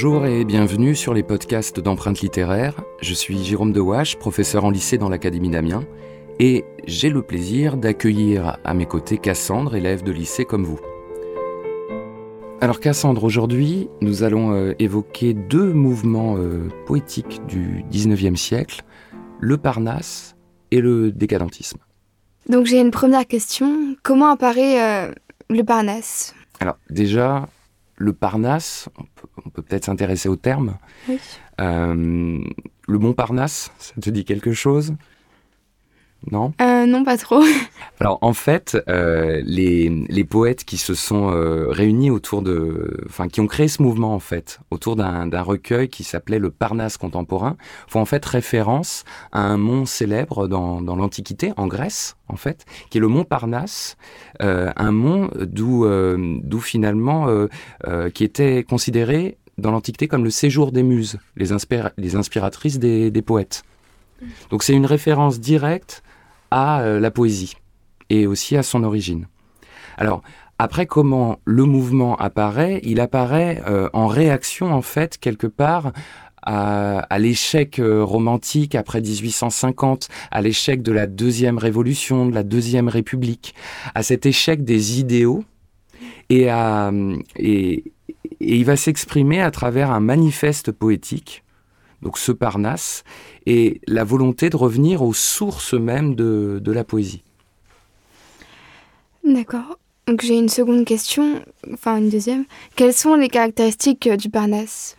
Bonjour et bienvenue sur les podcasts d'empreintes littéraires. Je suis Jérôme Dewache, professeur en lycée dans l'Académie d'Amiens, et j'ai le plaisir d'accueillir à mes côtés Cassandre, élève de lycée comme vous. Alors Cassandre, aujourd'hui, nous allons euh, évoquer deux mouvements euh, poétiques du 19e siècle, le Parnasse et le décadentisme. Donc j'ai une première question. Comment apparaît euh, le Parnasse? Alors déjà, le Parnasse, on peut peut-être s'intéresser au terme. Oui. Euh, le Montparnasse, ça te dit quelque chose? Non? Euh, non, pas trop. Alors en fait, euh, les, les poètes qui se sont euh, réunis autour de, enfin qui ont créé ce mouvement en fait, autour d'un recueil qui s'appelait le Parnasse contemporain, font en fait référence à un mont célèbre dans, dans l'Antiquité, en Grèce en fait, qui est le mont Parnasse, un mont d'où d'où finalement qui était considéré dans l'Antiquité comme le séjour des muses, les, inspira- les inspiratrices des, des poètes. Donc c'est une référence directe à euh, la poésie et aussi à son origine. Alors, après comment le mouvement apparaît, il apparaît euh, en réaction en fait quelque part à, à l'échec euh, romantique après 1850, à l'échec de la deuxième révolution, de la deuxième république, à cet échec des idéaux et, à, et, et il va s'exprimer à travers un manifeste poétique, donc ce Parnasse, et la volonté de revenir aux sources même de, de la poésie. D'accord. Donc j'ai une seconde question, enfin une deuxième. Quelles sont les caractéristiques euh, du Parnasse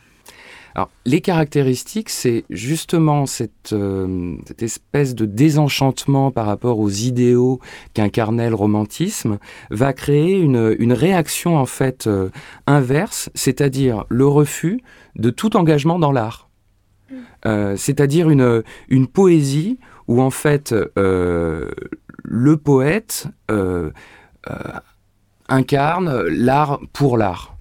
Les caractéristiques, c'est justement cette, euh, cette espèce de désenchantement par rapport aux idéaux qu'incarnait le romantisme, va créer une, réaction en fait euh, inverse, c'est-à-dire le refus de tout engagement dans l'art. Euh, c'est-à-dire une, poésie où en fait le poète incarne l'art pour l'art.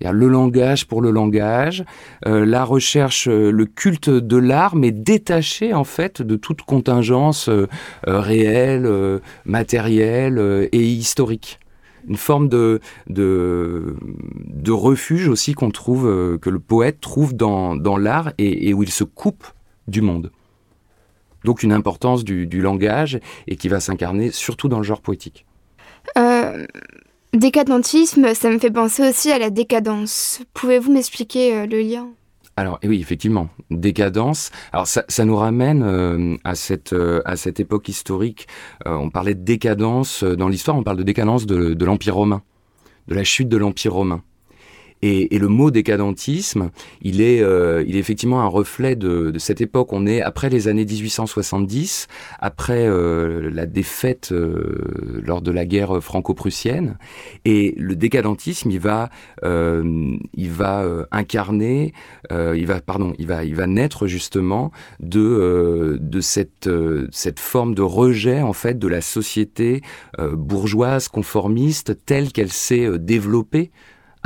Le langage pour le langage, euh, la recherche, euh, le culte de l'art, mais détaché en fait de toute contingence euh, réelle, matérielle et historique. Une forme de, de, refuge aussi qu'on trouve, que le poète trouve dans, dans l'art et, où il se coupe du monde. Donc une importance du langage et qui va s'incarner surtout dans le genre poétique. Décadentisme, ça me fait penser aussi à la décadence. Pouvez-vous m'expliquer euh, le lien? Alors et oui, effectivement, décadence. Alors ça, nous ramène euh, à cette euh, à cette époque historique. On parlait de décadence dans l'histoire. On parle de décadence de, de l'Empire romain, de la chute de l'Empire romain. Et, et le mot décadentisme, il est, euh, il est effectivement un reflet de, de cette époque. On est après les années 1870, après euh, la défaite euh, lors de la guerre franco-prussienne, et le décadentisme, il va, euh, il va euh, incarner, euh, il va, pardon, il va, il va naître justement de, de cette, cette forme de rejet en fait de la société bourgeoise conformiste telle qu'elle s'est développée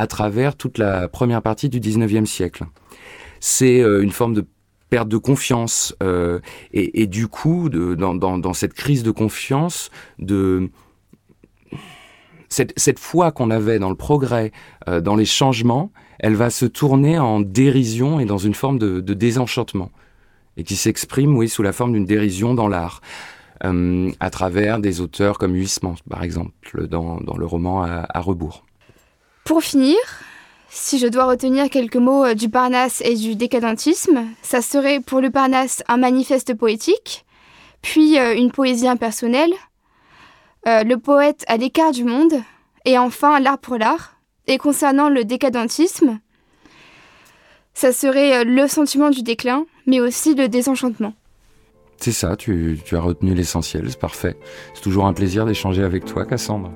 à travers toute la première partie du 19e siècle. C'est euh, une forme de perte de confiance euh, et, du coup, dans, cette crise de confiance, de cette, foi qu'on avait dans le progrès, euh, dans les changements, elle va se tourner en dérision et dans une forme de, désenchantement et qui s'exprime, oui, sous la forme d'une dérision dans l'art. À travers des auteurs comme Huysmans, par exemple, dans, le roman à rebours. Pour finir, si je dois retenir quelques mots euh, du Parnasse et du décadentisme, ça serait pour le Parnasse un manifeste poétique, puis euh, une poésie impersonnelle, euh, le poète à l'écart du monde, et enfin l'art pour l'art. Et concernant le décadentisme, ça serait le sentiment du déclin, mais aussi le désenchantement. C'est ça, tu, tu as retenu l'essentiel, c'est parfait. C'est toujours un plaisir d'échanger avec toi, Cassandre.